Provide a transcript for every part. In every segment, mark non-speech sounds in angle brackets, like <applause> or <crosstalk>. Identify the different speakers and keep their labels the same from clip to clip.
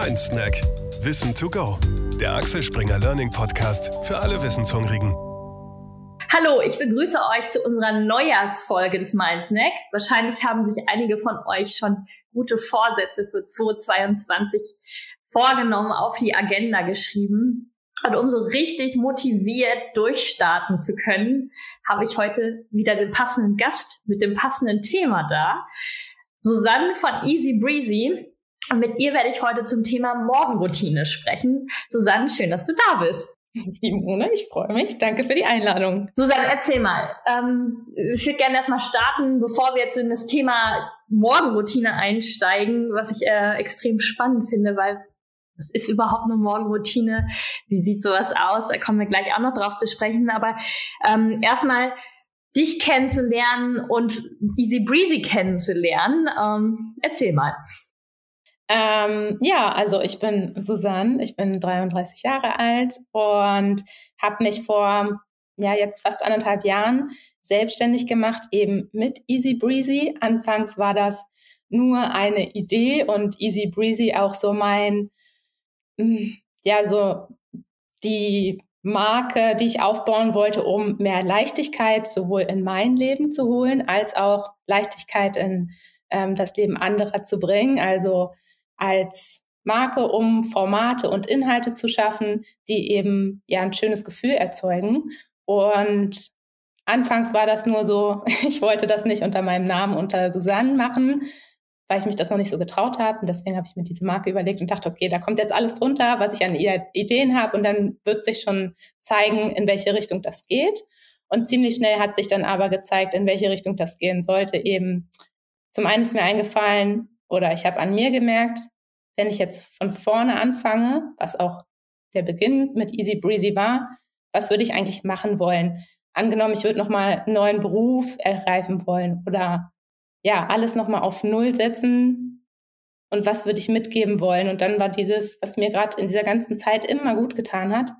Speaker 1: Mein Snack. Wissen to go. Der Axel Springer Learning Podcast für alle Wissenshungrigen.
Speaker 2: Hallo, ich begrüße euch zu unserer Neujahrsfolge des Mind Snack. Wahrscheinlich haben sich einige von euch schon gute Vorsätze für 2022 vorgenommen, auf die Agenda geschrieben. Und um so richtig motiviert durchstarten zu können, habe ich heute wieder den passenden Gast mit dem passenden Thema da. Susanne von Easy Breezy. Und mit ihr werde ich heute zum Thema Morgenroutine sprechen. Susanne, schön, dass du da bist.
Speaker 3: Simone, ich freue mich. Danke für die Einladung.
Speaker 2: Susanne, erzähl mal. Ähm, ich würde gerne erstmal starten, bevor wir jetzt in das Thema Morgenroutine einsteigen, was ich äh, extrem spannend finde, weil was ist überhaupt eine Morgenroutine? Wie sieht sowas aus? Da kommen wir gleich auch noch drauf zu sprechen. Aber ähm, erstmal dich kennenzulernen und Easy Breezy kennenzulernen. Ähm, erzähl mal.
Speaker 3: Ähm, ja, also ich bin Susanne, ich bin 33 Jahre alt und habe mich vor ja jetzt fast anderthalb Jahren selbstständig gemacht, eben mit Easy Breezy. Anfangs war das nur eine Idee und Easy Breezy auch so mein, hm, ja, so die Marke, die ich aufbauen wollte, um mehr Leichtigkeit sowohl in mein Leben zu holen, als auch Leichtigkeit in ähm, das Leben anderer zu bringen. Also als Marke, um Formate und Inhalte zu schaffen, die eben ja ein schönes Gefühl erzeugen. Und anfangs war das nur so, <laughs> ich wollte das nicht unter meinem Namen, unter Susanne machen, weil ich mich das noch nicht so getraut habe. Und deswegen habe ich mir diese Marke überlegt und dachte, okay, da kommt jetzt alles drunter, was ich an Ideen habe. Und dann wird sich schon zeigen, in welche Richtung das geht. Und ziemlich schnell hat sich dann aber gezeigt, in welche Richtung das gehen sollte. Eben zum einen ist mir eingefallen, oder ich habe an mir gemerkt, wenn ich jetzt von vorne anfange, was auch der Beginn mit Easy Breezy war, was würde ich eigentlich machen wollen? Angenommen, ich würde nochmal einen neuen Beruf ergreifen wollen oder ja, alles nochmal auf Null setzen und was würde ich mitgeben wollen? Und dann war dieses, was mir gerade in dieser ganzen Zeit immer gut getan hat,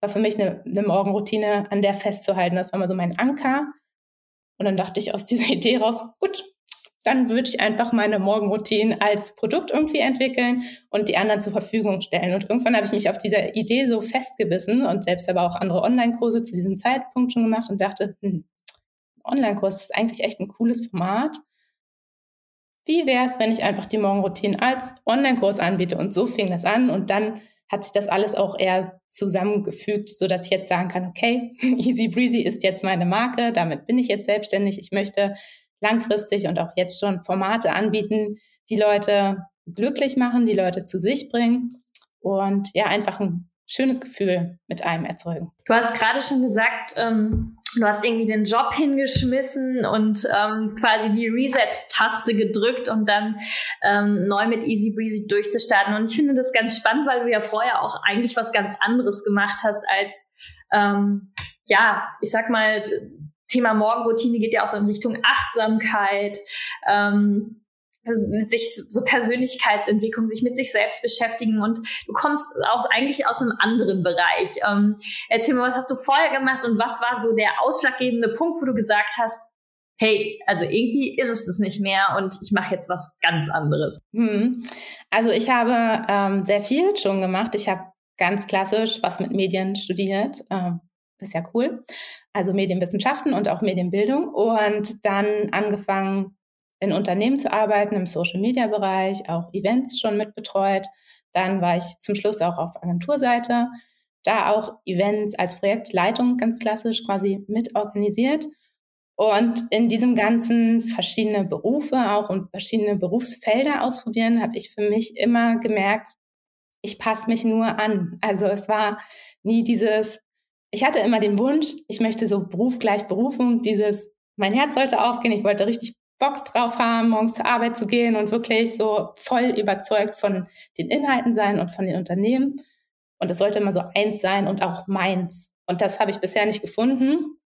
Speaker 3: war für mich eine, eine Morgenroutine, an der festzuhalten. Das war mal so mein Anker. Und dann dachte ich aus dieser <laughs> Idee raus, gut, dann würde ich einfach meine Morgenroutine als Produkt irgendwie entwickeln und die anderen zur Verfügung stellen. Und irgendwann habe ich mich auf dieser Idee so festgebissen und selbst aber auch andere Online-Kurse zu diesem Zeitpunkt schon gemacht und dachte, hm, Online-Kurs ist eigentlich echt ein cooles Format. Wie wäre es, wenn ich einfach die Morgenroutine als Online-Kurs anbiete? Und so fing das an und dann hat sich das alles auch eher zusammengefügt, so dass ich jetzt sagen kann, okay, <laughs> Easy Breezy ist jetzt meine Marke, damit bin ich jetzt selbstständig. Ich möchte langfristig und auch jetzt schon Formate anbieten, die Leute glücklich machen, die Leute zu sich bringen und ja, einfach ein schönes Gefühl mit einem erzeugen.
Speaker 2: Du hast gerade schon gesagt, ähm, du hast irgendwie den Job hingeschmissen und ähm, quasi die Reset-Taste gedrückt und dann ähm, neu mit Easy Breezy durchzustarten. Und ich finde das ganz spannend, weil du ja vorher auch eigentlich was ganz anderes gemacht hast als ähm, ja, ich sag mal, Thema Morgenroutine geht ja auch so in Richtung Achtsamkeit, ähm, sich so Persönlichkeitsentwicklung, sich mit sich selbst beschäftigen und du kommst auch eigentlich aus einem anderen Bereich. Ähm, erzähl mal, was hast du vorher gemacht und was war so der ausschlaggebende Punkt, wo du gesagt hast, hey, also irgendwie ist es das nicht mehr und ich mache jetzt was ganz anderes.
Speaker 3: Hm. Also ich habe ähm, sehr viel schon gemacht. Ich habe ganz klassisch was mit Medien studiert. Ähm, ist ja cool also Medienwissenschaften und auch Medienbildung und dann angefangen in Unternehmen zu arbeiten im Social-Media-Bereich, auch Events schon mitbetreut. Dann war ich zum Schluss auch auf Agenturseite, da auch Events als Projektleitung ganz klassisch quasi mitorganisiert. Und in diesem ganzen verschiedene Berufe auch und verschiedene Berufsfelder ausprobieren, habe ich für mich immer gemerkt, ich passe mich nur an. Also es war nie dieses, ich hatte immer den Wunsch, ich möchte so Beruf gleich Berufung, dieses, mein Herz sollte aufgehen, ich wollte richtig Bock drauf haben, morgens zur Arbeit zu gehen und wirklich so voll überzeugt von den Inhalten sein und von den Unternehmen. Und es sollte immer so eins sein und auch meins. Und das habe ich bisher nicht gefunden.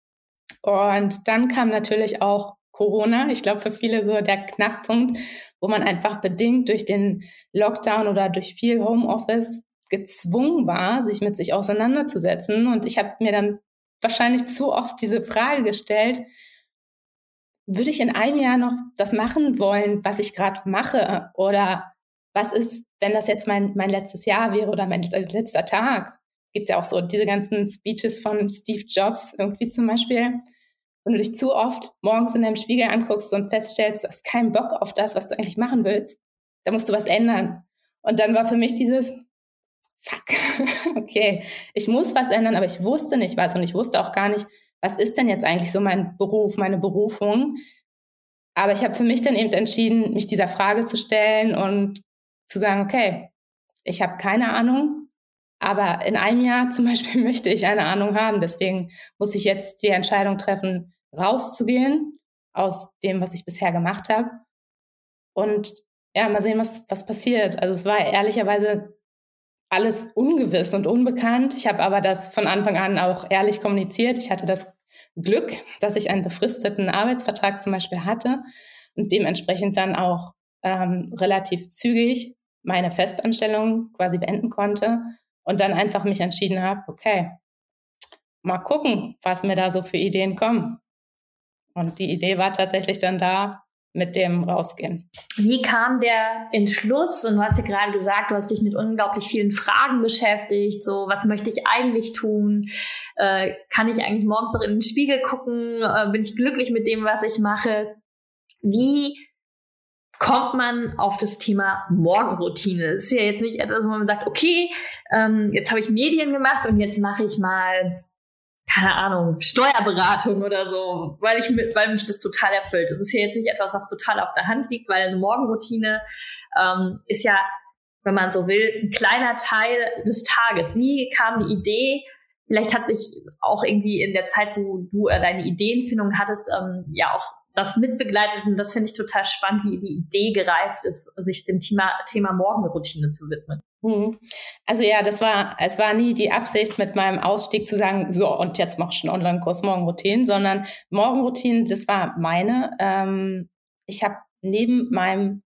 Speaker 3: Und dann kam natürlich auch Corona. Ich glaube, für viele so der Knackpunkt, wo man einfach bedingt durch den Lockdown oder durch viel Homeoffice gezwungen war, sich mit sich auseinanderzusetzen. Und ich habe mir dann wahrscheinlich zu oft diese Frage gestellt, würde ich in einem Jahr noch das machen wollen, was ich gerade mache? Oder was ist, wenn das jetzt mein, mein letztes Jahr wäre oder mein letzter Tag? Gibt ja auch so diese ganzen Speeches von Steve Jobs irgendwie zum Beispiel. Wenn du dich zu oft morgens in deinem Spiegel anguckst und feststellst, du hast keinen Bock auf das, was du eigentlich machen willst, da musst du was ändern. Und dann war für mich dieses, fuck, <laughs> okay, ich muss was ändern, aber ich wusste nicht was und ich wusste auch gar nicht, was ist denn jetzt eigentlich so mein Beruf, meine Berufung. Aber ich habe für mich dann eben entschieden, mich dieser Frage zu stellen und zu sagen, okay, ich habe keine Ahnung, aber in einem Jahr zum <laughs> Beispiel möchte ich eine Ahnung haben. Deswegen muss ich jetzt die Entscheidung treffen, rauszugehen aus dem, was ich bisher gemacht habe. Und ja, mal sehen, was, was passiert. Also es war ehrlicherweise alles ungewiss und unbekannt. Ich habe aber das von Anfang an auch ehrlich kommuniziert. Ich hatte das Glück, dass ich einen befristeten Arbeitsvertrag zum Beispiel hatte und dementsprechend dann auch ähm, relativ zügig meine Festanstellung quasi beenden konnte und dann einfach mich entschieden habe, okay, mal gucken, was mir da so für Ideen kommen. Und die Idee war tatsächlich dann da, mit dem rausgehen.
Speaker 2: Wie kam der Entschluss? Und du hast ja gerade gesagt, du hast dich mit unglaublich vielen Fragen beschäftigt. So, was möchte ich eigentlich tun? Äh, kann ich eigentlich morgens noch in den Spiegel gucken? Äh, bin ich glücklich mit dem, was ich mache? Wie kommt man auf das Thema Morgenroutine? Es ist ja jetzt nicht etwas, wo man sagt, okay, ähm, jetzt habe ich Medien gemacht und jetzt mache ich mal keine Ahnung, Steuerberatung oder so, weil ich mit, weil mich das total erfüllt. Das ist ja jetzt nicht etwas, was total auf der Hand liegt, weil eine Morgenroutine ähm, ist ja, wenn man so will, ein kleiner Teil des Tages. Wie kam die Idee? Vielleicht hat sich auch irgendwie in der Zeit, wo du äh, deine Ideenfindung hattest, ähm, ja auch das mitbegleitet und das finde ich total spannend, wie die Idee gereift ist, sich dem Thema, Thema Morgenroutine zu widmen.
Speaker 3: Mhm. Also ja, das war, es war nie die Absicht mit meinem Ausstieg zu sagen, so und jetzt mach ich einen Online-Kurs Morgenroutinen, sondern Morgenroutinen, das war meine. Ähm, ich habe neben meinem,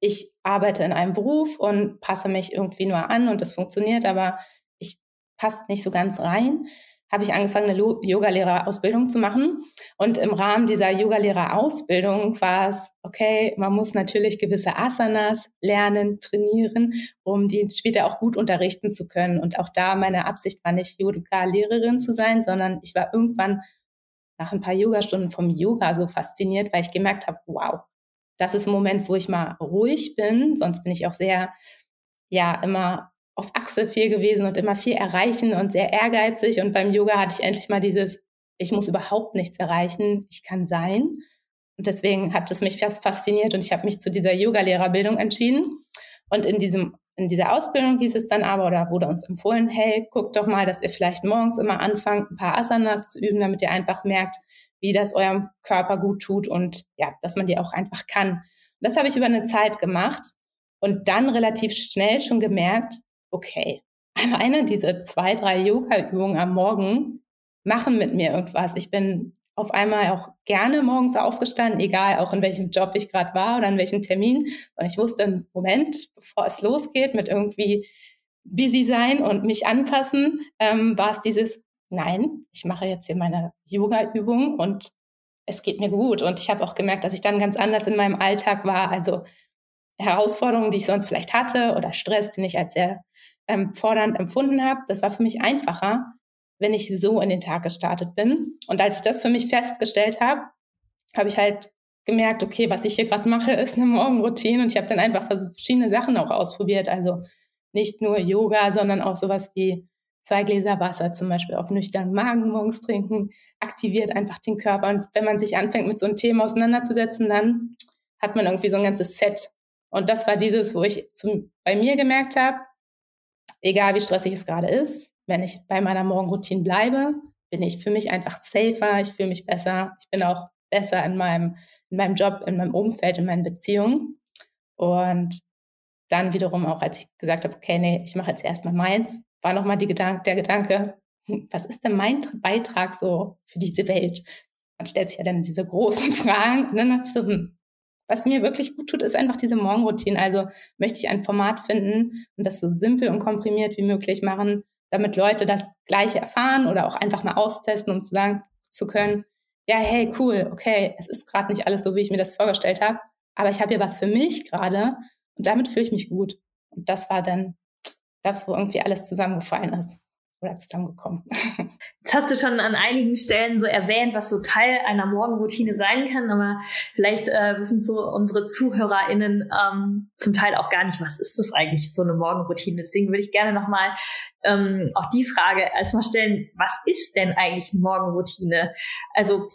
Speaker 3: ich arbeite in einem Beruf und passe mich irgendwie nur an und das funktioniert, aber ich passe nicht so ganz rein habe ich angefangen, eine Yogalehrerausbildung zu machen. Und im Rahmen dieser Yogalehrerausbildung war es, okay, man muss natürlich gewisse Asanas lernen, trainieren, um die später auch gut unterrichten zu können. Und auch da meine Absicht war nicht, Yoga-Lehrerin zu sein, sondern ich war irgendwann nach ein paar Yogastunden vom Yoga so fasziniert, weil ich gemerkt habe, wow, das ist ein Moment, wo ich mal ruhig bin. Sonst bin ich auch sehr, ja, immer auf Achse viel gewesen und immer viel erreichen und sehr ehrgeizig. Und beim Yoga hatte ich endlich mal dieses, ich muss überhaupt nichts erreichen, ich kann sein. Und deswegen hat es mich fast fasziniert und ich habe mich zu dieser Yoga-Lehrerbildung entschieden. Und in diesem in dieser Ausbildung hieß es dann aber oder wurde uns empfohlen, hey, guckt doch mal, dass ihr vielleicht morgens immer anfangt, ein paar Asanas zu üben, damit ihr einfach merkt, wie das eurem Körper gut tut und ja, dass man die auch einfach kann. Und das habe ich über eine Zeit gemacht und dann relativ schnell schon gemerkt, okay, <laughs> alleine diese zwei, drei Yoga-Übungen am Morgen machen mit mir irgendwas. Ich bin auf einmal auch gerne morgens aufgestanden, egal auch in welchem Job ich gerade war oder in welchem Termin. Und ich wusste im Moment, <laughs> bevor es losgeht mit irgendwie busy sein und mich anpassen, ähm, war es dieses, nein, ich mache jetzt hier meine Yoga-Übung und es geht mir gut. Und ich habe auch gemerkt, dass ich dann ganz anders in meinem Alltag war. Also Herausforderungen, die ich sonst vielleicht hatte oder Stress, den ich als sehr ähm, fordernd empfunden habe, das war für mich einfacher, wenn ich so in den Tag gestartet bin. Und als ich das für mich festgestellt habe, habe ich halt gemerkt, okay, was ich hier gerade mache, <laughs> ist eine Morgenroutine. Und ich habe dann einfach verschiedene Sachen auch ausprobiert. Also nicht nur Yoga, sondern auch sowas wie zwei Gläser Wasser zum Beispiel auf nüchternen Magen morgens trinken, aktiviert einfach den Körper. Und wenn man sich anfängt, mit so einem Thema auseinanderzusetzen, dann hat man irgendwie so ein ganzes Set. Und das war dieses, wo ich zum, bei mir gemerkt habe, egal wie stressig es gerade ist, wenn ich bei meiner Morgenroutine bleibe, bin ich für mich einfach safer, ich fühle mich besser, ich bin auch besser in meinem, in meinem Job, in meinem Umfeld, in meinen Beziehungen. Und dann wiederum auch, als ich gesagt habe, okay, nee, ich mache jetzt erstmal meins, war nochmal Gedank der Gedanke, hm, was ist denn mein Beitrag so für diese Welt? Man stellt sich ja dann diese großen <laughs> Fragen und dann hast du, hm, was mir wirklich gut tut, ist einfach diese Morgenroutine. Also möchte ich ein Format finden und das so simpel und komprimiert wie möglich machen, damit Leute das Gleiche erfahren oder auch einfach mal austesten, um zu sagen zu können, ja, hey, cool, okay, es ist gerade nicht alles so, wie ich mir das vorgestellt habe, aber ich habe hier was für mich gerade Und damit fühle ich mich gut. Und das war dann das, wo irgendwie alles zusammengefallen ist oder zusammengekommen. <laughs>
Speaker 2: Jetzt hast du schon an einigen Stellen so erwähnt, was so Teil einer Morgenroutine sein kann, aber vielleicht äh, wissen so unsere ZuhörerInnen ähm, zum Teil auch gar nicht, was ist das eigentlich, so eine Morgenroutine. Deswegen würde ich gerne nochmal ähm, auch die Frage erstmal stellen, was ist denn eigentlich eine Morgenroutine? Also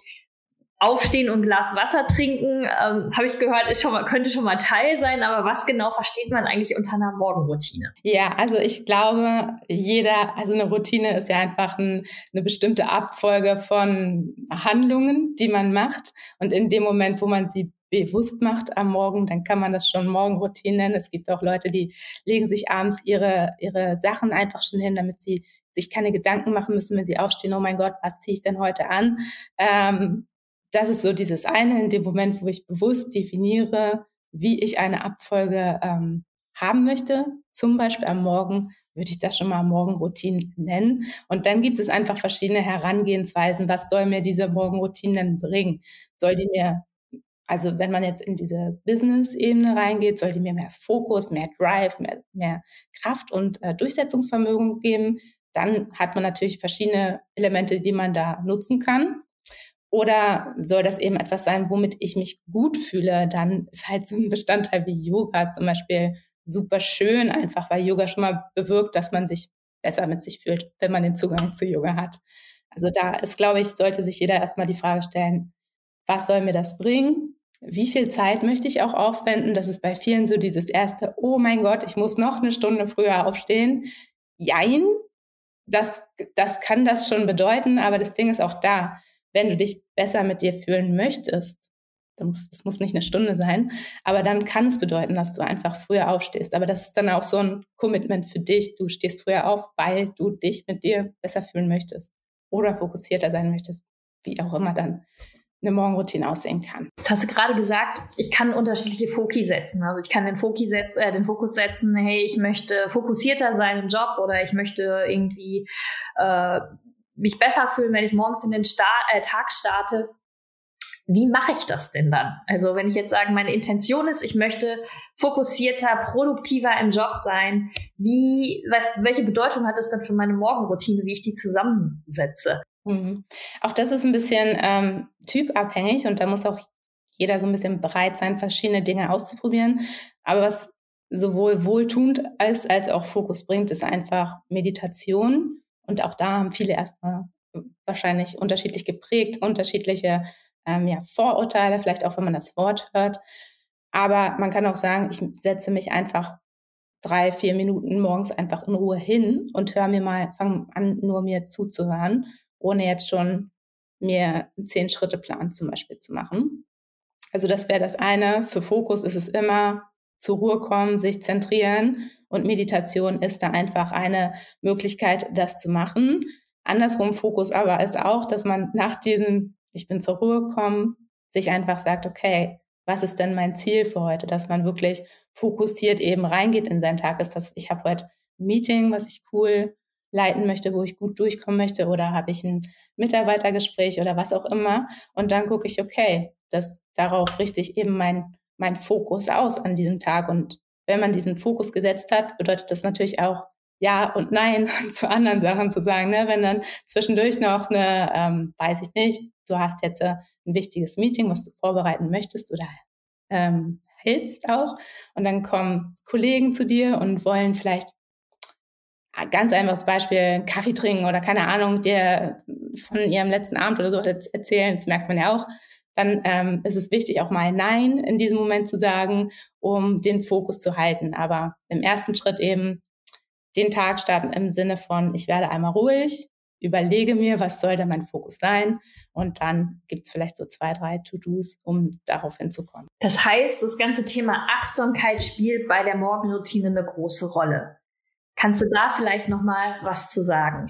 Speaker 2: Aufstehen und Glas Wasser trinken, ähm, habe ich gehört, ist schon mal, könnte schon mal Teil sein, aber was genau versteht man eigentlich unter einer Morgenroutine?
Speaker 3: Ja, also ich glaube, jeder, also eine Routine ist ja einfach ein, eine bestimmte Abfolge von Handlungen, die man macht. Und in dem Moment, wo man sie bewusst macht am Morgen, dann kann man das schon Morgenroutine nennen. Es gibt auch Leute, die legen sich abends ihre, ihre Sachen einfach schon hin, damit sie sich keine Gedanken machen müssen, wenn sie aufstehen, oh mein Gott, was ziehe ich denn heute an? Ähm, das ist so dieses eine, in dem Moment, wo ich bewusst definiere, wie ich eine Abfolge ähm, haben möchte. Zum Beispiel am Morgen würde ich das schon mal Morgenroutine nennen. Und dann gibt es einfach verschiedene Herangehensweisen. Was soll mir diese Morgenroutine denn bringen? Soll die mir, also wenn man jetzt in diese Business-Ebene reingeht, soll die mir mehr Fokus, mehr Drive, mehr, mehr Kraft und äh, Durchsetzungsvermögen geben? Dann hat man natürlich verschiedene Elemente, die man da nutzen kann. Oder soll das eben etwas sein, womit ich mich gut fühle? Dann ist halt so ein Bestandteil wie Yoga zum Beispiel super schön, einfach weil Yoga schon mal bewirkt, dass man sich besser mit sich fühlt, wenn man den Zugang zu Yoga hat. Also da ist, glaube ich, sollte sich jeder erstmal die Frage stellen, was soll mir das bringen? Wie viel Zeit möchte ich auch aufwenden? Das ist bei vielen so dieses erste, oh mein Gott, ich muss noch eine Stunde früher aufstehen. Jein, das, das kann das schon bedeuten, aber das Ding ist auch da wenn du dich besser mit dir fühlen möchtest, es muss nicht eine Stunde sein, aber dann kann es bedeuten, dass du einfach früher aufstehst. Aber das ist dann auch so ein Commitment für dich. Du stehst früher auf, weil du dich mit dir besser fühlen möchtest oder fokussierter sein möchtest, wie auch immer dann eine Morgenroutine aussehen kann.
Speaker 2: Das hast du gerade gesagt, ich kann unterschiedliche Foki setzen. Also ich kann den, Foki setz, äh, den Fokus setzen, hey, ich möchte fokussierter sein im Job oder ich möchte irgendwie äh, mich besser fühlen, wenn ich morgens in den Start, äh, Tag starte. Wie mache ich das denn dann? Also wenn ich jetzt sage, meine Intention ist, ich möchte fokussierter, produktiver im Job sein, wie, was, welche Bedeutung hat das dann für meine Morgenroutine, wie ich die zusammensetze?
Speaker 3: Mhm. Auch das ist ein bisschen ähm, typabhängig und da muss auch jeder so ein bisschen bereit sein, verschiedene Dinge auszuprobieren. Aber was sowohl wohltuend als, als auch Fokus bringt, ist einfach Meditation und auch da haben viele erstmal wahrscheinlich unterschiedlich geprägt, unterschiedliche ähm, ja, Vorurteile, vielleicht auch wenn man das Wort hört. Aber man kann auch sagen, ich setze mich einfach drei, vier Minuten morgens einfach in Ruhe hin und höre mir mal, fange an, nur mir zuzuhören, ohne jetzt schon mir einen Zehn-Schritte-Plan zum Beispiel zu machen. Also das wäre das eine. Für Fokus ist es immer zur Ruhe kommen, sich zentrieren und Meditation ist da einfach eine Möglichkeit, das zu machen. Andersrum Fokus aber ist auch, dass man nach diesem, ich bin zur Ruhe gekommen, sich einfach sagt, okay, was ist denn mein Ziel für heute? Dass man wirklich fokussiert eben reingeht in seinen Tag. Ist das, ich habe heute ein Meeting, was ich cool leiten möchte, wo ich gut durchkommen möchte, oder habe ich ein Mitarbeitergespräch oder was auch immer. Und dann gucke ich, okay, das, darauf richte ich eben mein, mein Fokus aus an diesem Tag und wenn man diesen Fokus gesetzt hat, bedeutet das natürlich auch Ja und Nein <laughs> zu anderen Sachen zu sagen. Ne? Wenn dann zwischendurch noch eine, ähm, weiß ich nicht, du hast jetzt äh, ein wichtiges Meeting, was du vorbereiten möchtest oder ähm, hältst auch, und dann kommen Kollegen zu dir und wollen vielleicht ganz einfaches Beispiel, Kaffee trinken oder keine Ahnung, dir von ihrem letzten Abend oder so erzählen, das merkt man ja auch, dann ähm, ist es wichtig, auch mal Nein in diesem Moment zu sagen, um den Fokus zu halten. Aber im ersten Schritt eben den Tag starten im Sinne von, ich werde einmal ruhig, überlege mir, was soll denn mein Fokus sein und dann gibt es vielleicht so zwei, drei To-Dos, um darauf hinzukommen.
Speaker 2: Das heißt, das ganze Thema Achtsamkeit spielt bei der Morgenroutine eine große Rolle. Kannst du da vielleicht noch mal was zu sagen?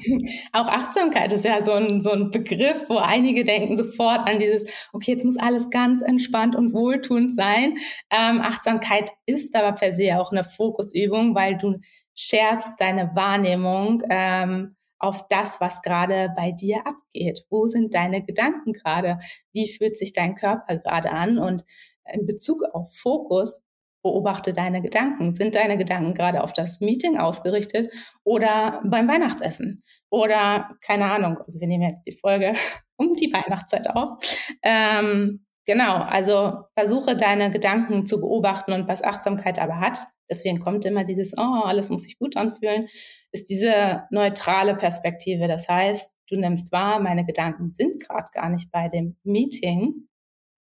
Speaker 2: <laughs>
Speaker 3: Auch Achtsamkeit ist ja so ein, so ein Begriff, wo einige denken sofort an dieses, okay, jetzt muss alles ganz entspannt und wohltuend sein. Ähm, Achtsamkeit ist aber per se auch eine Fokusübung, weil du schärfst deine Wahrnehmung ähm, auf das, was gerade bei dir abgeht. Wo sind deine Gedanken gerade? Wie fühlt sich dein Körper gerade an? Und in Bezug auf Fokus beobachte deine Gedanken. Sind deine Gedanken gerade auf das Meeting ausgerichtet oder beim Weihnachtsessen? Oder keine Ahnung, also wir nehmen jetzt die Folge <laughs> um die Weihnachtszeit auf. Ähm, genau, also versuche deine Gedanken zu beobachten und was Achtsamkeit aber hat, deswegen kommt immer dieses, oh, alles muss sich gut anfühlen, ist diese neutrale Perspektive. Das heißt, du nimmst wahr, meine Gedanken sind gerade gar nicht bei dem Meeting.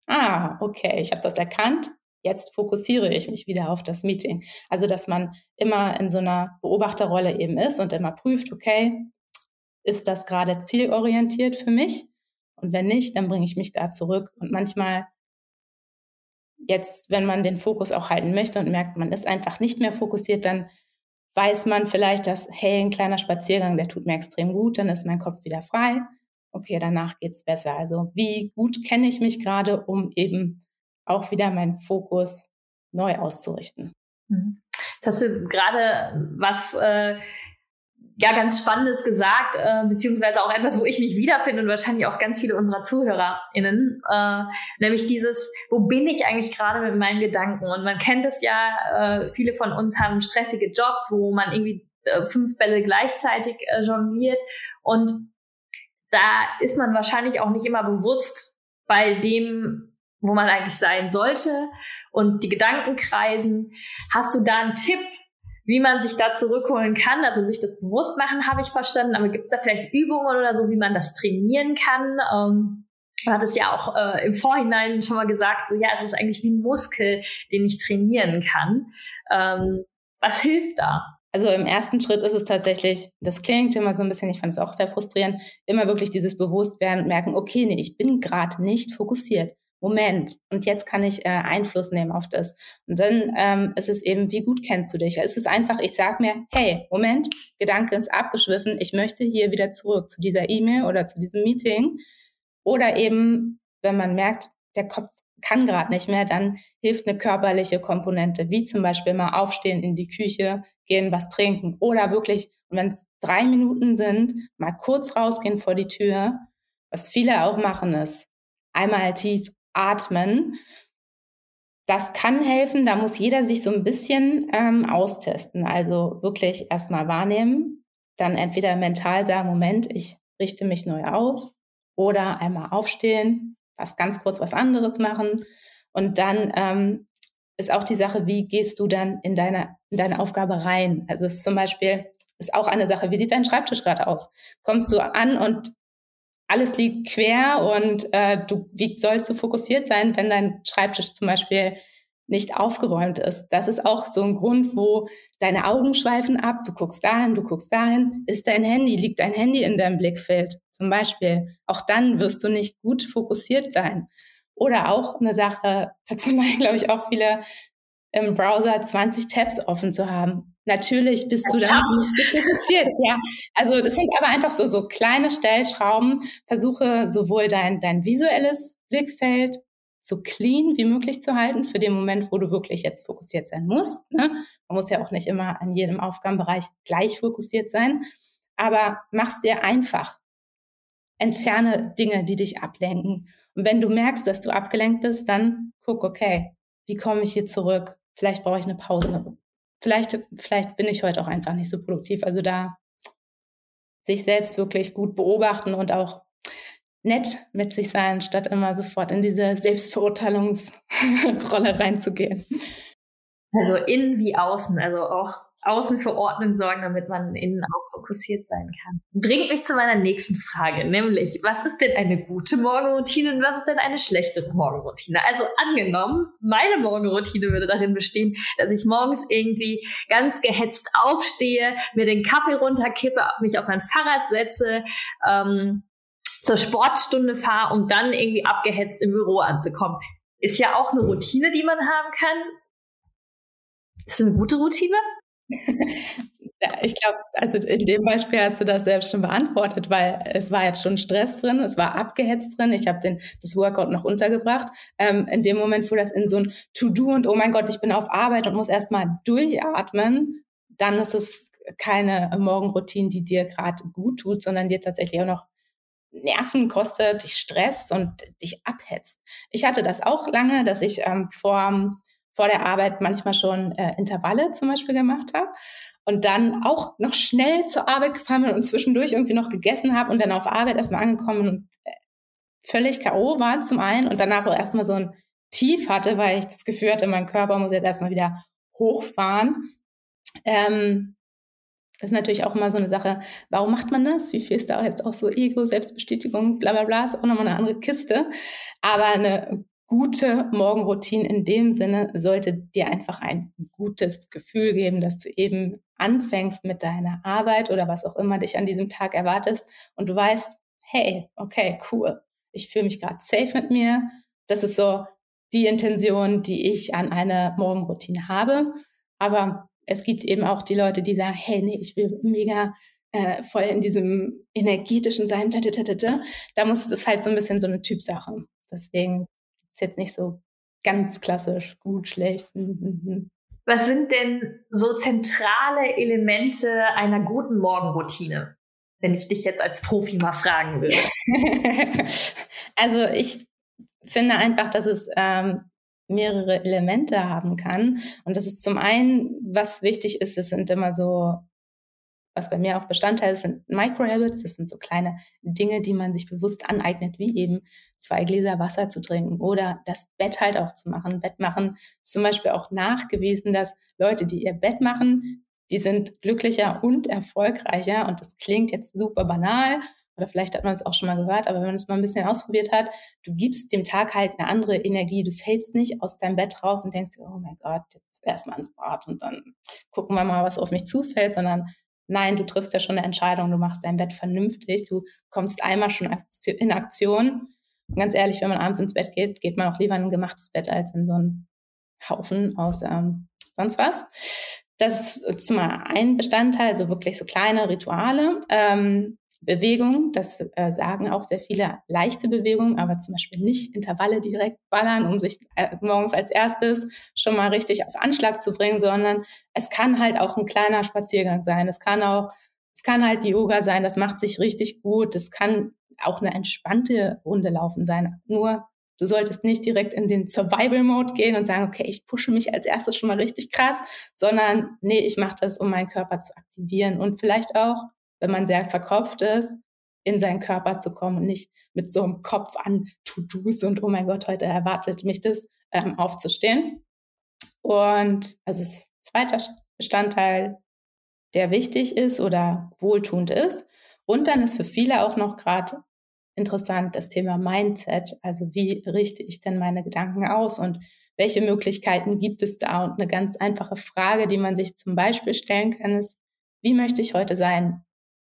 Speaker 3: Ah, okay, ich habe das erkannt jetzt fokussiere ich mich wieder auf das Meeting. Also, dass man immer in so einer Beobachterrolle eben ist und immer prüft, okay, ist das gerade zielorientiert für mich? Und wenn nicht, dann bringe ich mich da zurück. Und manchmal jetzt, wenn man den Fokus auch halten möchte und merkt, man ist einfach nicht mehr fokussiert, dann weiß man vielleicht, dass, hey, ein kleiner Spaziergang, der tut mir extrem gut, dann ist mein Kopf wieder frei. Okay, danach geht's besser. Also wie gut kenne ich mich gerade, um eben auch wieder meinen Fokus neu auszurichten.
Speaker 2: Mhm. Das hast du gerade was äh, ja ganz Spannendes gesagt, äh, beziehungsweise auch etwas, wo ich mich wiederfinde und wahrscheinlich auch ganz viele unserer ZuhörerInnen, äh, nämlich dieses, wo bin ich eigentlich gerade mit meinen Gedanken? Und man kennt es ja, äh, viele von uns haben stressige Jobs, wo man irgendwie äh, fünf Bälle gleichzeitig äh, jongliert und da ist man wahrscheinlich auch nicht immer bewusst bei dem, wo man eigentlich sein sollte und die Gedanken kreisen. Hast du da einen Tipp, wie man sich da zurückholen kann? Also sich das bewusst machen, habe ich verstanden, aber gibt es da vielleicht Übungen oder so, wie man das trainieren kann? Ähm, du hattest ja auch äh, im Vorhinein schon mal gesagt, so, ja, es ist eigentlich wie ein Muskel, den ich trainieren kann. Ähm, was hilft da?
Speaker 3: Also im ersten Schritt ist es tatsächlich, das klingt immer so ein bisschen, ich fand es auch sehr frustrierend, immer wirklich dieses Bewusstwerden und merken, okay, nee, ich bin gerade nicht fokussiert. Moment, und jetzt kann ich äh, Einfluss nehmen auf das. Und dann ähm, ist es eben, wie gut kennst du dich? Es ist einfach, ich sag mir, hey, Moment, Gedanke ist abgeschwiffen, ich möchte hier wieder zurück zu dieser E-Mail oder zu diesem Meeting. Oder eben, wenn man merkt, der Kopf kann gerade nicht mehr, dann hilft eine körperliche Komponente, wie zum Beispiel mal aufstehen in die Küche, gehen, was trinken oder wirklich, wenn es drei Minuten sind, mal kurz rausgehen vor die Tür. Was viele auch machen ist, einmal tief Atmen. Das kann helfen, da muss jeder sich so ein bisschen ähm, austesten. Also wirklich erstmal wahrnehmen, dann entweder mental sagen, Moment, ich richte mich neu aus oder einmal aufstehen, was ganz kurz was anderes machen. Und dann ähm, ist auch die Sache, wie gehst du dann in deine, in deine Aufgabe rein? Also es ist zum Beispiel, ist auch eine Sache, wie sieht dein Schreibtisch gerade aus? Kommst du an und alles liegt quer und äh, du, wie sollst du fokussiert sein, wenn dein Schreibtisch zum Beispiel nicht aufgeräumt ist. Das ist auch so ein Grund, wo deine Augen schweifen ab, du guckst dahin, du guckst dahin. Ist dein Handy, liegt dein Handy in deinem Blickfeld zum Beispiel? Auch dann wirst du nicht gut fokussiert sein. Oder auch eine Sache, <laughs> dazu neigen, glaube ich, auch viele im Browser 20 Tabs offen zu haben. Natürlich bist du dann nicht fokussiert. <laughs> Ja, also das sind aber einfach so, so kleine Stellschrauben. Versuche sowohl dein, dein visuelles Blickfeld so clean wie möglich zu halten für den Moment, wo du wirklich jetzt fokussiert sein musst. Ne? Man muss ja auch nicht immer an jedem Aufgabenbereich gleich fokussiert sein, aber mach's dir einfach. Entferne Dinge, die dich ablenken. Und wenn du merkst, dass du abgelenkt bist, dann guck, okay, wie komme ich hier zurück? Vielleicht brauche ich eine Pause vielleicht, vielleicht bin ich heute auch einfach nicht so produktiv. Also da sich selbst wirklich gut beobachten und auch nett mit sich sein, statt immer sofort in diese Selbstverurteilungsrolle <laughs> reinzugehen.
Speaker 2: Also innen wie außen, also auch außen für Ordnung sorgen, damit man innen auch fokussiert sein kann. Bringt mich zu meiner nächsten Frage, nämlich, was ist denn eine gute Morgenroutine und was ist denn eine schlechte Morgenroutine? Also angenommen, meine Morgenroutine würde darin bestehen, dass ich morgens irgendwie ganz gehetzt aufstehe, mir den Kaffee runterkippe, mich auf mein Fahrrad setze, ähm, zur Sportstunde fahre, um dann irgendwie abgehetzt im Büro anzukommen. Ist ja auch eine Routine, die man haben kann. Ist eine gute Routine?
Speaker 3: Ja, ich glaube, also in dem Beispiel hast du das selbst schon beantwortet, weil es war jetzt schon Stress drin, es war abgehetzt drin. Ich habe das Workout noch untergebracht. Ähm, in dem Moment, wo das in so ein To-Do und oh mein Gott, ich bin auf Arbeit und muss erstmal durchatmen, dann ist es keine Morgenroutine, die dir gerade gut tut, sondern dir tatsächlich auch noch Nerven kostet, dich stresst und dich abhetzt. Ich hatte das auch lange, dass ich ähm, vor vor der Arbeit manchmal schon äh, Intervalle zum Beispiel gemacht habe und dann auch noch schnell zur Arbeit gefahren bin und zwischendurch irgendwie noch gegessen habe und dann auf Arbeit erstmal angekommen und äh, völlig K.O. war zum einen und danach auch erstmal so ein Tief hatte, weil ich das Gefühl hatte, mein Körper muss jetzt erstmal wieder hochfahren. Ähm, das ist natürlich auch immer so eine Sache, warum macht man das? Wie viel ist da jetzt auch so Ego, Selbstbestätigung, bla bla bla, ist auch nochmal eine andere Kiste. Aber eine gute Morgenroutine in dem Sinne sollte dir einfach ein gutes Gefühl geben, dass du eben anfängst mit deiner Arbeit oder was auch immer dich an diesem Tag erwartest und du weißt, hey, okay, cool, ich fühle mich gerade safe mit mir. Das ist so die Intention, die ich an eine Morgenroutine habe. Aber es gibt eben auch die Leute, die sagen, hey, nee, ich will mega äh, voll in diesem energetischen sein. Da muss es halt so ein bisschen so eine Typsache. Deswegen ist jetzt nicht so ganz klassisch gut, schlecht.
Speaker 2: Was sind denn so zentrale Elemente einer guten Morgenroutine? Wenn ich dich jetzt als Profi mal fragen würde. <laughs>
Speaker 3: also ich finde einfach, dass es ähm, mehrere Elemente haben kann. Und das ist zum einen, was wichtig ist, es sind immer so, was bei mir auch Bestandteil ist, sind Microhabits. Das sind so kleine Dinge, die man sich bewusst aneignet, wie eben zwei Gläser Wasser zu trinken oder das Bett halt auch zu machen. Bett machen ist zum Beispiel auch nachgewiesen, dass Leute, die ihr Bett machen, die sind glücklicher und erfolgreicher. Und das klingt jetzt super banal oder vielleicht hat man es auch schon mal gehört, aber wenn man es mal ein bisschen ausprobiert hat, du gibst dem Tag halt eine andere Energie. Du fällst nicht aus deinem Bett raus und denkst oh mein Gott, jetzt erstmal ins Bad und dann gucken wir mal, was auf mich zufällt, sondern nein, du triffst ja schon eine Entscheidung, du machst dein Bett vernünftig, du kommst einmal schon in Aktion. Und ganz ehrlich, wenn man abends ins Bett geht, geht man auch lieber in ein gemachtes Bett als in so einen Haufen aus ähm, sonst was. Das ist zum ein Bestandteil, so wirklich so kleine Rituale. Ähm, Bewegung, das äh, sagen auch sehr viele leichte Bewegungen, aber zum Beispiel nicht Intervalle direkt ballern, um sich äh, morgens als erstes schon mal richtig auf Anschlag zu bringen, sondern es kann halt auch ein kleiner Spaziergang sein. Es kann auch, es kann halt Yoga sein, das macht sich richtig gut. Es kann auch eine entspannte Runde laufen sein. Nur Du solltest nicht direkt in den Survival-Mode gehen und sagen, okay, ich pushe mich als erstes schon mal richtig krass, sondern nee, ich mache das, um meinen Körper zu aktivieren und vielleicht auch wenn man sehr verkopft ist, in seinen Körper zu kommen und nicht mit so einem Kopf an To-Dos und oh mein Gott, heute erwartet mich das, ähm, aufzustehen. Und also das zweite Bestandteil, der wichtig ist oder wohltuend ist. Und dann ist für viele auch noch gerade interessant das Thema Mindset. Also wie richte ich denn meine Gedanken aus und welche Möglichkeiten gibt es da? Und eine ganz einfache Frage, die man sich zum Beispiel stellen kann, ist, wie möchte ich heute sein?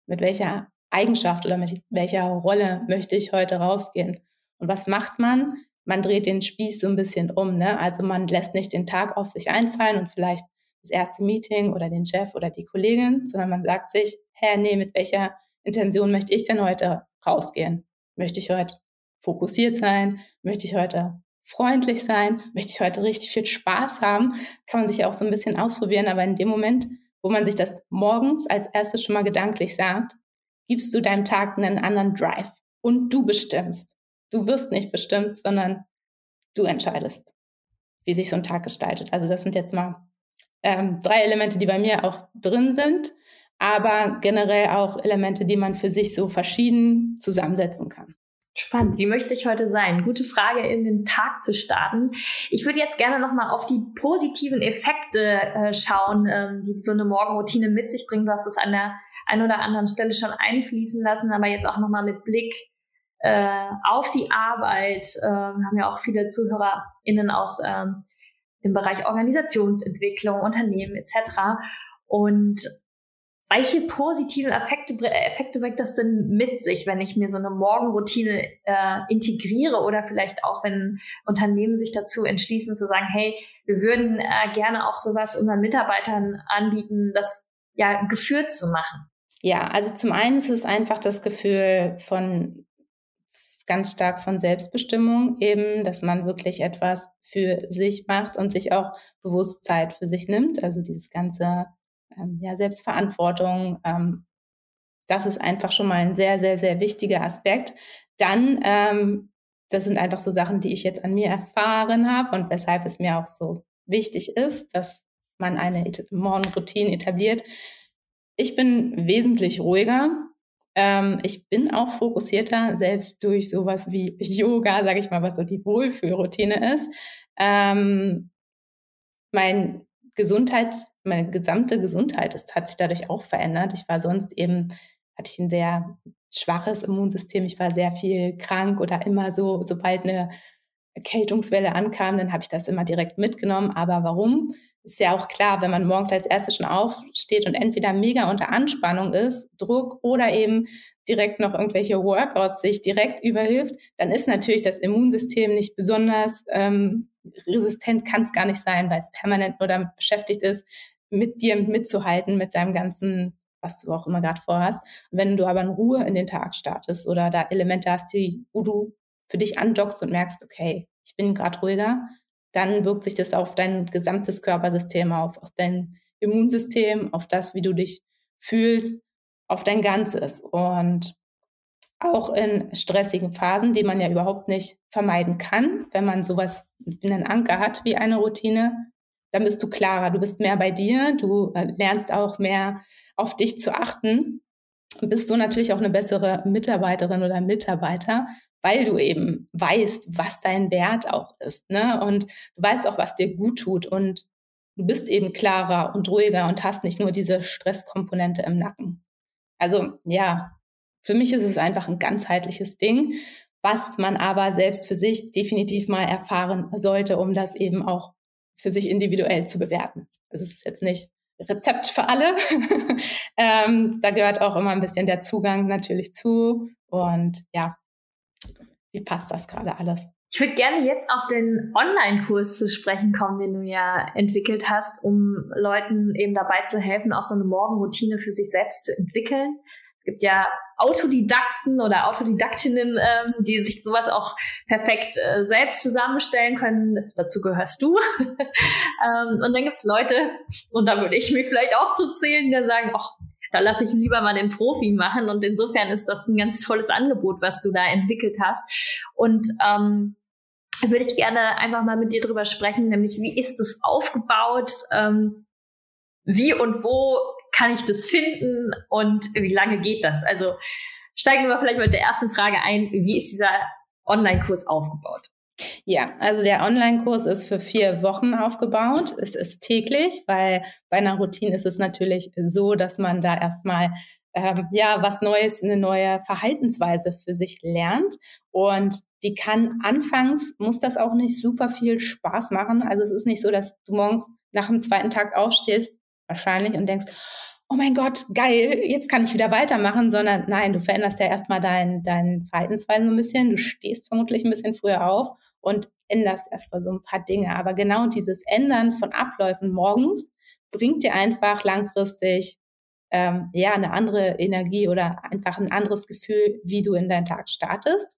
Speaker 3: Mit welcher Eigenschaft oder mit welcher Rolle möchte ich heute rausgehen. Und was macht man? Man dreht den Spieß so ein bisschen um. Ne? Also man lässt nicht den Tag auf sich einfallen und vielleicht das erste Meeting oder den Chef oder die Kollegin, sondern man sagt sich, hä, nee, mit welcher Intention möchte ich denn heute rausgehen? Möchte ich heute fokussiert sein? Möchte ich heute freundlich sein? Möchte ich heute richtig viel Spaß haben? Kann man sich ja auch so ein bisschen ausprobieren, aber in dem Moment wo man sich das morgens als erstes schon mal gedanklich sagt, gibst du deinem Tag einen anderen Drive und du bestimmst. Du wirst nicht bestimmt, sondern du entscheidest, wie sich so ein Tag gestaltet. Also das sind jetzt mal ähm, drei Elemente, die bei mir auch drin sind, aber generell auch Elemente, die man für sich so verschieden zusammensetzen kann.
Speaker 2: Spannend. Wie möchte ich heute sein? Gute Frage, in den Tag zu starten. Ich würde jetzt gerne nochmal auf die positiven Effekte äh, schauen, ähm, die so eine Morgenroutine mit sich bringt. Du hast es an der einen oder anderen Stelle schon einfließen lassen, aber jetzt auch nochmal mit Blick äh, auf die Arbeit. Äh, haben ja auch viele ZuhörerInnen aus ähm, dem Bereich Organisationsentwicklung, Unternehmen etc. Und welche positiven Effekte, Effekte bringt das denn mit sich, wenn ich mir so eine Morgenroutine äh, integriere oder vielleicht auch, wenn Unternehmen sich dazu entschließen zu sagen, hey, wir würden äh, gerne auch sowas unseren Mitarbeitern anbieten, das ja geführt zu machen?
Speaker 3: Ja, also zum einen ist es einfach das Gefühl von ganz stark von Selbstbestimmung eben, dass man wirklich etwas für sich macht und sich auch bewusst Zeit für sich nimmt. Also dieses ganze ähm, ja, Selbstverantwortung. Ähm, das ist einfach schon mal ein sehr, sehr, sehr wichtiger Aspekt. Dann, ähm, das sind einfach so Sachen, die ich jetzt an mir erfahren habe und weshalb es mir auch so wichtig ist, dass man eine Morgenroutine etabliert. Ich bin wesentlich ruhiger. Ähm, ich bin auch fokussierter, selbst durch sowas wie Yoga, sage ich mal, was so die Wohlfühlroutine ist. Ähm, mein Gesundheit, meine gesamte Gesundheit das hat sich dadurch auch verändert. Ich war sonst eben, hatte ich ein sehr schwaches Immunsystem. Ich war sehr viel krank oder immer so, sobald eine Erkältungswelle ankam, dann habe ich das immer direkt mitgenommen. Aber warum? Ist ja auch klar, wenn man morgens als erstes schon aufsteht und entweder mega unter Anspannung ist, Druck oder eben direkt noch irgendwelche Workouts sich direkt überhilft, dann ist natürlich das Immunsystem nicht besonders ähm, resistent, kann es gar nicht sein, weil es permanent nur damit beschäftigt ist, mit dir mitzuhalten, mit deinem ganzen, was du auch immer gerade vorhast. Wenn du aber in Ruhe in den Tag startest oder da Elemente hast, die, wo du für dich andockst und merkst, okay, ich bin gerade ruhiger, dann wirkt sich das auf dein gesamtes Körpersystem auf, auf dein Immunsystem, auf das, wie du dich fühlst, auf dein Ganzes. Und auch in stressigen Phasen, die man ja überhaupt nicht vermeiden kann, wenn man sowas einen Anker hat wie eine Routine, dann bist du klarer, du bist mehr bei dir, du äh, lernst auch mehr auf dich zu achten bist so natürlich auch eine bessere Mitarbeiterin oder Mitarbeiter, weil du eben weißt, was dein Wert auch ist, ne? Und du weißt auch, was dir gut tut und du bist eben klarer und ruhiger und hast nicht nur diese Stresskomponente im Nacken. Also ja, für mich ist es einfach ein ganzheitliches Ding, was man aber selbst für sich definitiv mal erfahren sollte, um das eben auch für sich individuell zu bewerten. Das ist jetzt nicht Rezept für alle. <laughs> ähm, da gehört auch immer ein bisschen der Zugang natürlich zu. Und ja, wie passt das gerade alles?
Speaker 2: Ich würde gerne jetzt auf den Online-Kurs zu sprechen kommen, den du ja entwickelt hast, um Leuten eben dabei zu helfen, auch so eine Morgenroutine für sich selbst zu entwickeln. Es gibt ja Autodidakten oder Autodidaktinnen, ähm, die sich sowas auch perfekt äh, selbst zusammenstellen können. Dazu gehörst du. <laughs> ähm, und dann gibt es Leute, und da würde ich mich vielleicht auch zu zählen, die sagen, ach, da lasse ich lieber mal den Profi machen. Und insofern ist das ein ganz tolles Angebot, was du da entwickelt hast. Und ähm, würde ich gerne einfach mal mit dir drüber sprechen, nämlich wie ist es aufgebaut? Ähm, wie und wo kann ich das finden und wie lange geht das? Also steigen wir vielleicht mit der ersten Frage ein. Wie ist dieser Online-Kurs aufgebaut?
Speaker 3: Ja, also der Online-Kurs ist für vier Wochen aufgebaut. Es ist täglich, weil bei einer Routine ist es natürlich so, dass man da erstmal ähm, ja was Neues, eine neue Verhaltensweise für sich lernt. Und die kann anfangs, muss das auch nicht super viel Spaß machen. Also es ist nicht so, dass du morgens nach dem zweiten Tag aufstehst, wahrscheinlich, und denkst, oh mein Gott, geil, jetzt kann ich wieder weitermachen, sondern nein, du veränderst ja erstmal dein, dein Verhaltensweise so ein bisschen, du stehst vermutlich ein bisschen früher auf und änderst erstmal so ein paar Dinge. Aber genau dieses Ändern von Abläufen morgens bringt dir einfach langfristig ähm, ja eine andere Energie oder einfach ein anderes Gefühl, wie du in deinen Tag startest.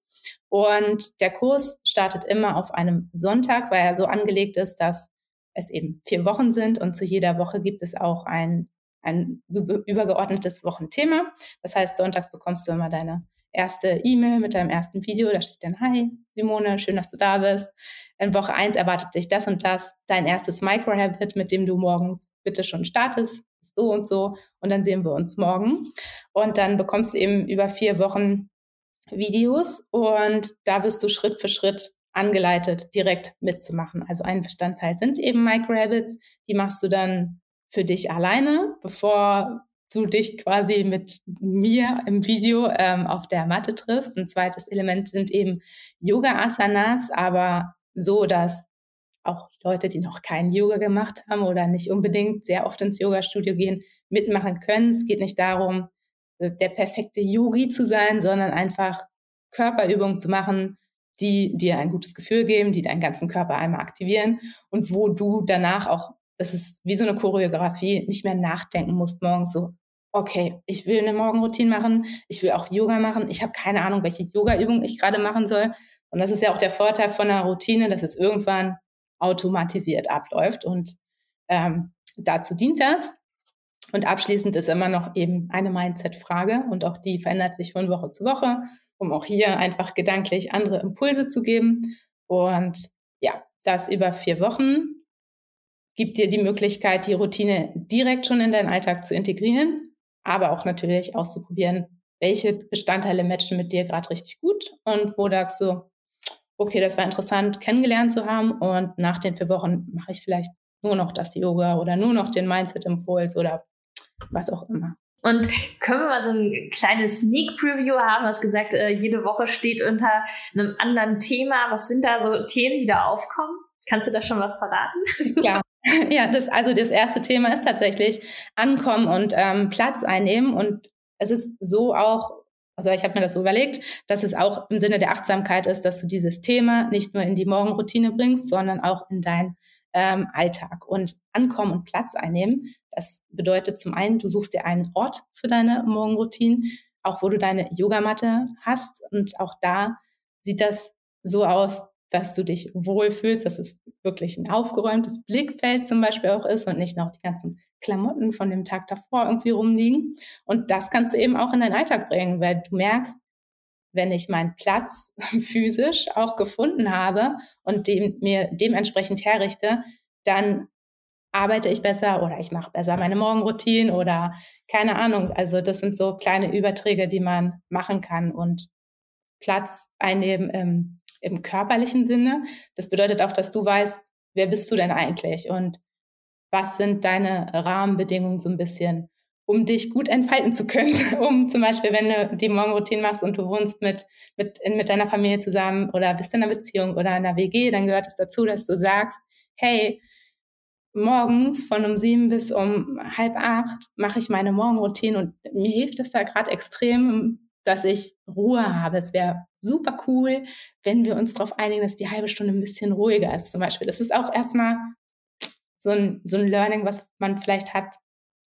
Speaker 3: Und der Kurs startet immer auf einem Sonntag, weil er so angelegt ist, dass es eben vier Wochen sind und zu jeder Woche gibt es auch ein, ein übergeordnetes Wochenthema. Das heißt, sonntags bekommst du immer deine erste E-Mail mit deinem ersten Video. Da steht dann, hi Simone, schön, dass du da bist. In Woche eins erwartet dich das und das. Dein erstes Microhabit, mit dem du morgens bitte schon startest, so und so. Und dann sehen wir uns morgen. Und dann bekommst du eben über vier Wochen Videos und da wirst du Schritt für Schritt angeleitet, direkt mitzumachen. Also ein Bestandteil sind eben Microhabits. Die machst du dann für dich alleine, bevor du dich quasi mit mir im Video ähm, auf der Matte triffst. Ein zweites Element sind eben Yoga-Asanas, aber so, dass auch Leute, die noch keinen Yoga gemacht haben oder nicht unbedingt sehr oft ins Yoga-Studio gehen, mitmachen können. Es geht nicht darum, der perfekte Yogi zu sein, sondern einfach Körperübungen zu machen, die dir ein gutes Gefühl geben, die deinen ganzen Körper einmal aktivieren und wo du danach auch, das ist wie so eine Choreografie, nicht mehr nachdenken musst morgens so, okay, ich will eine Morgenroutine machen, ich will auch Yoga machen, ich habe keine Ahnung, welche Yoga-Übung ich gerade machen soll. Und das ist ja auch der Vorteil von einer Routine, dass es irgendwann automatisiert abläuft und ähm, dazu dient das. Und abschließend ist immer noch eben eine Mindset-Frage und auch die verändert sich von Woche zu Woche, um auch hier einfach gedanklich andere Impulse zu geben. Und ja, das über vier Wochen gibt dir die Möglichkeit, die Routine direkt schon in deinen Alltag zu integrieren, aber auch natürlich auszuprobieren, welche Bestandteile matchen mit dir gerade richtig gut und wo sagst du, okay, das war interessant kennengelernt zu haben und nach den vier Wochen mache ich vielleicht nur noch das Yoga oder nur noch den Mindset-Impuls oder was auch immer.
Speaker 2: Und können wir mal so ein kleines Sneak Preview haben? Du hast gesagt, äh, jede Woche steht unter einem anderen Thema. Was sind da so Themen, die da aufkommen? Kannst du da schon was verraten?
Speaker 3: Ja, <laughs> ja das, also das erste Thema ist tatsächlich Ankommen und ähm, Platz einnehmen. Und es ist so auch, also ich habe mir das so überlegt, dass es auch im Sinne der Achtsamkeit ist, dass du dieses Thema nicht nur in die Morgenroutine bringst, sondern auch in dein ähm, Alltag. Und Ankommen und Platz einnehmen, das bedeutet zum einen, du suchst dir einen Ort für deine Morgenroutine, auch wo du deine Yogamatte hast. Und auch da sieht das so aus, dass du dich wohlfühlst, dass es wirklich ein aufgeräumtes Blickfeld zum Beispiel auch ist und nicht noch die ganzen Klamotten von dem Tag davor irgendwie rumliegen. Und das kannst du eben auch in deinen Alltag bringen, weil du merkst, wenn ich meinen Platz <laughs> physisch auch gefunden habe und dem, mir dementsprechend herrichte, dann arbeite ich besser oder ich mache besser meine Morgenroutine oder keine Ahnung. Also das sind so kleine Überträge, die man machen kann und Platz einnehmen im, im körperlichen Sinne. Das bedeutet auch, dass du weißt, wer bist du denn eigentlich und was sind deine Rahmenbedingungen so ein bisschen um dich gut entfalten zu können. <laughs> um zum Beispiel, wenn du die Morgenroutine machst und du wohnst mit, mit, mit deiner Familie zusammen oder bist in einer Beziehung oder in einer WG, dann gehört es dazu, dass du sagst, hey, morgens von um sieben bis um halb acht mache ich meine Morgenroutine und mir hilft es da gerade extrem, dass ich Ruhe habe. Es wäre super cool, wenn wir uns darauf einigen, dass die halbe Stunde ein bisschen ruhiger ist zum Beispiel. Das ist auch erstmal so ein, so ein Learning, was man vielleicht hat,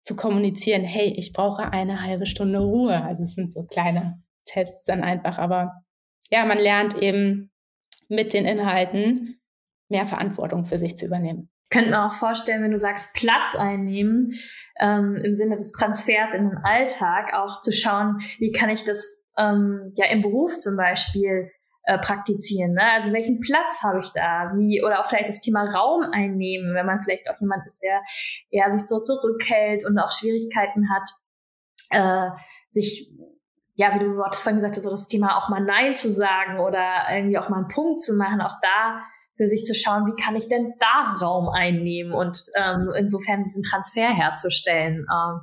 Speaker 3: zu kommunizieren, hey, ich brauche eine halbe Stunde Ruhe. Also es sind so kleine Tests dann einfach, aber ja, man lernt eben mit den Inhalten mehr Verantwortung für sich zu übernehmen.
Speaker 2: Könnte mir auch vorstellen, wenn du sagst, Platz einnehmen, ähm, im Sinne des Transfers in den Alltag, auch zu schauen, wie kann ich das ähm, ja im Beruf zum Beispiel äh, praktizieren. Ne? Also welchen Platz habe ich da? Wie, oder auch vielleicht das Thema Raum einnehmen, wenn man vielleicht auch jemand ist, der eher sich so zurückhält und auch Schwierigkeiten hat, äh, sich ja, wie du vorhin gesagt hast, so das Thema auch mal Nein zu sagen oder irgendwie auch mal einen Punkt zu machen, auch da für sich zu schauen, wie kann ich denn da Raum einnehmen und ähm, insofern diesen Transfer herzustellen, äh,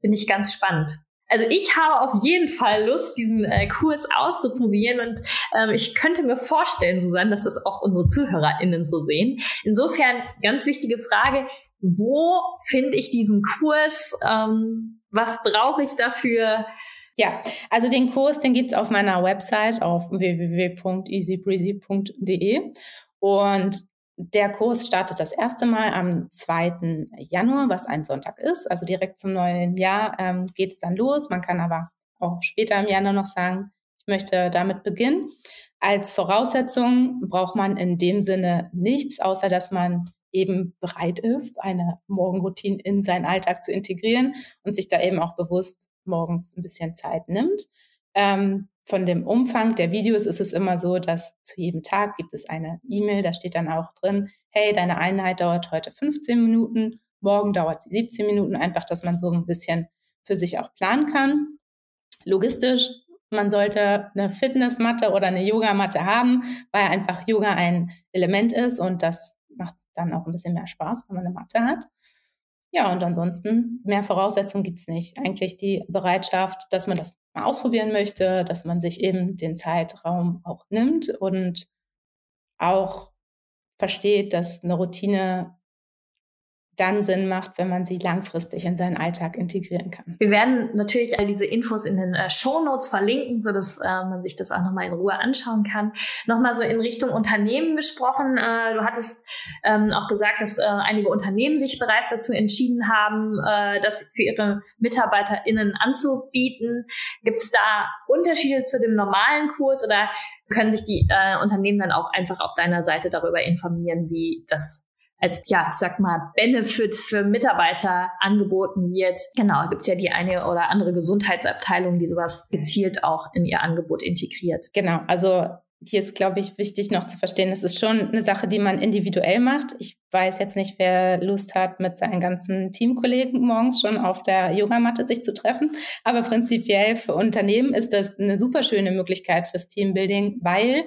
Speaker 2: finde ich ganz spannend. Also ich habe auf jeden Fall Lust, diesen äh, Kurs auszuprobieren und ähm, ich könnte mir vorstellen, Susanne, dass das auch unsere ZuhörerInnen so sehen. Insofern ganz wichtige Frage, wo finde ich diesen Kurs? Ähm, was brauche ich dafür?
Speaker 3: Ja, also den Kurs, den gibt's auf meiner Website auf www.easybreezy.de und der Kurs startet das erste Mal am 2. Januar, was ein Sonntag ist. Also direkt zum neuen Jahr ähm, geht es dann los. Man kann aber auch später im Januar noch sagen, ich möchte damit beginnen. Als Voraussetzung braucht man in dem Sinne nichts, außer dass man eben bereit ist, eine Morgenroutine in seinen Alltag zu integrieren und sich da eben auch bewusst morgens ein bisschen Zeit nimmt. Ähm, von dem Umfang der Videos ist es immer so, dass zu jedem Tag gibt es eine E-Mail, da steht dann auch drin, hey, deine Einheit dauert heute 15 Minuten, morgen dauert sie 17 Minuten, einfach, dass man so ein bisschen für sich auch planen kann. Logistisch, man sollte eine Fitnessmatte oder eine Yogamatte haben, weil einfach Yoga ein Element ist und das macht dann auch ein bisschen mehr Spaß, wenn man eine Matte hat. Ja, und ansonsten mehr Voraussetzungen gibt's nicht. Eigentlich die Bereitschaft, dass man das mal ausprobieren möchte, dass man sich eben den Zeitraum auch nimmt und auch versteht, dass eine Routine dann Sinn macht, wenn man sie langfristig in seinen Alltag integrieren kann.
Speaker 2: Wir werden natürlich all diese Infos in den äh, Show Notes verlinken, so dass äh, man sich das auch nochmal in Ruhe anschauen kann. Nochmal so in Richtung Unternehmen gesprochen. Äh, du hattest ähm, auch gesagt, dass äh, einige Unternehmen sich bereits dazu entschieden haben, äh, das für ihre MitarbeiterInnen anzubieten. Gibt es da Unterschiede zu dem normalen Kurs oder können sich die äh, Unternehmen dann auch einfach auf deiner Seite darüber informieren, wie das als, ja, sag mal, Benefit für Mitarbeiter angeboten wird. Genau, gibt's ja die eine oder andere Gesundheitsabteilung, die sowas gezielt auch in ihr Angebot integriert.
Speaker 3: Genau, also hier ist, glaube ich, wichtig noch zu verstehen, es ist schon eine Sache, die man individuell macht. Ich weiß jetzt nicht, wer Lust hat, mit seinen ganzen Teamkollegen morgens schon auf der Yogamatte sich zu treffen. Aber prinzipiell für Unternehmen ist das eine super schöne Möglichkeit fürs Teambuilding, weil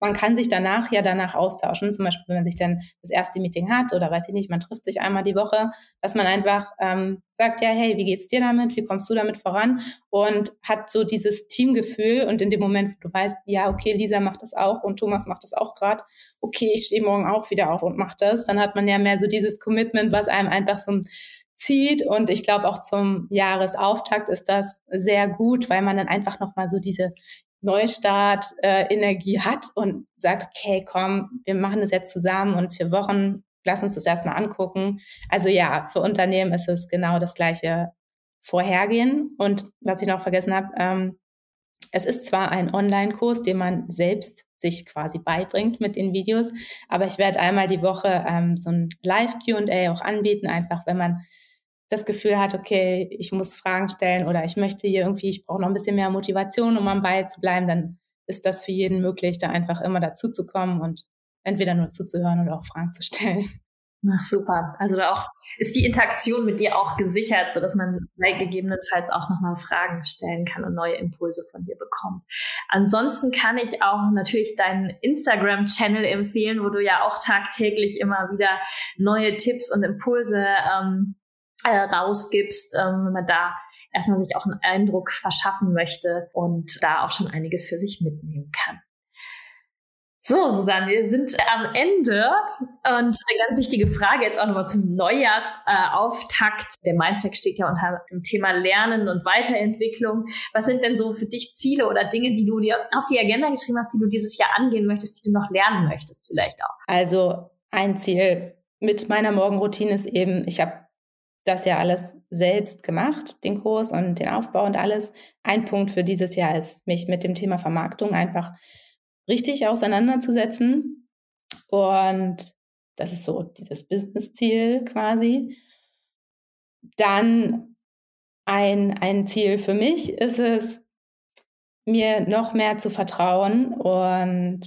Speaker 3: man kann sich danach ja danach austauschen. Zum Beispiel, wenn man sich dann das erste Meeting hat oder weiß ich nicht, man trifft sich einmal die Woche, dass man einfach ähm, sagt, ja, hey, wie geht's dir damit? Wie kommst du damit voran? Und hat so dieses Teamgefühl und in dem Moment, wo du weißt, ja, okay, Lisa macht das auch und Thomas macht das auch gerade, okay, ich stehe morgen auch wieder auf und mach das, dann hat man ja mehr so dieses Commitment, was einem einfach so zieht und ich glaube auch zum Jahresauftakt ist das sehr gut, weil man dann einfach nochmal so diese Neustart-Energie äh, hat und sagt, okay, komm, wir machen das jetzt zusammen und für Wochen, lass uns das erstmal angucken. Also ja, für Unternehmen ist es genau das gleiche Vorhergehen. Und was ich noch vergessen habe, ähm, es ist zwar ein Online-Kurs, den man selbst sich quasi beibringt mit den Videos, aber ich werde einmal die Woche ähm, so ein Live-QA auch anbieten, einfach wenn man das Gefühl hat, okay, ich muss Fragen stellen oder ich möchte hier irgendwie, ich brauche noch ein bisschen mehr Motivation, um am Ball zu bleiben, dann ist das für jeden möglich, da einfach immer dazu zu kommen und entweder nur zuzuhören oder auch Fragen zu stellen.
Speaker 2: Ach, super. Also da auch ist die Interaktion mit dir auch gesichert, so dass man gegebenenfalls auch nochmal Fragen stellen kann und neue Impulse von dir bekommt. Ansonsten kann ich auch natürlich deinen Instagram-Channel empfehlen, wo du ja auch tagtäglich immer wieder neue Tipps und Impulse ähm, äh, rausgibst, ähm, wenn man da erstmal sich auch einen Eindruck verschaffen möchte und da auch schon einiges für sich mitnehmen kann. So, Susanne, wir sind am Ende und eine ganz wichtige Frage jetzt auch nochmal zum Neujahrsauftakt. Der Mindset steht ja unter dem Thema Lernen und Weiterentwicklung. Was sind denn so für dich Ziele oder Dinge, die du dir auf die Agenda geschrieben hast, die du dieses Jahr angehen möchtest, die du noch lernen möchtest vielleicht auch?
Speaker 3: Also ein Ziel mit meiner Morgenroutine ist eben, ich habe das ja alles selbst gemacht, den Kurs und den Aufbau und alles. Ein Punkt für dieses Jahr ist, mich mit dem Thema Vermarktung einfach richtig auseinanderzusetzen. Und das ist so dieses Business-Ziel quasi. Dann ein, ein Ziel für mich ist es, mir noch mehr zu vertrauen und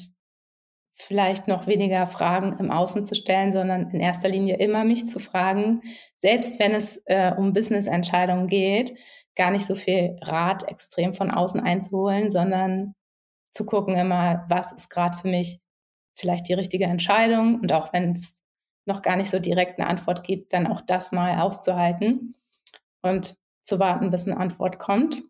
Speaker 3: vielleicht noch weniger Fragen im Außen zu stellen, sondern in erster Linie immer mich zu fragen, selbst wenn es äh, um Business-Entscheidungen geht, gar nicht so viel Rat extrem von außen einzuholen, sondern zu gucken immer, was ist gerade für mich vielleicht die richtige Entscheidung und auch wenn es noch gar nicht so direkt eine Antwort gibt, dann auch das mal auszuhalten und zu warten, bis eine Antwort kommt.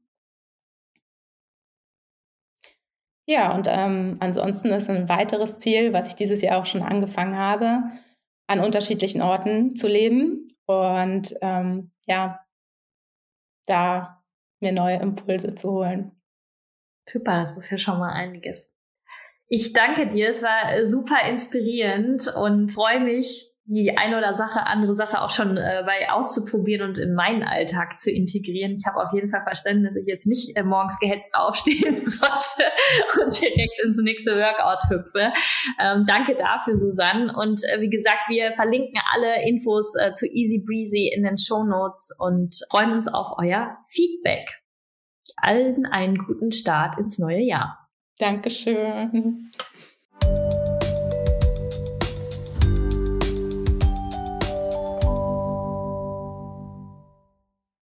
Speaker 3: Ja, und ähm, ansonsten ist ein weiteres Ziel, was ich dieses Jahr auch schon angefangen habe, an unterschiedlichen Orten zu leben und ähm, ja, da mir neue Impulse zu holen.
Speaker 2: Super, das ist ja schon mal einiges. Ich danke dir, es war super inspirierend und freue mich, die eine oder Sache, andere Sache auch schon äh, bei auszuprobieren und in meinen Alltag zu integrieren. Ich habe auf jeden Fall verstanden, dass ich jetzt nicht äh, morgens gehetzt aufstehen <laughs> sollte und direkt ins nächste Workout hüpfe. Ähm, danke dafür, Susanne. Und äh, wie gesagt, wir verlinken alle Infos äh, zu Easy Breezy in den Show Notes und freuen uns auf euer Feedback. Allen einen guten Start ins neue Jahr.
Speaker 3: Dankeschön.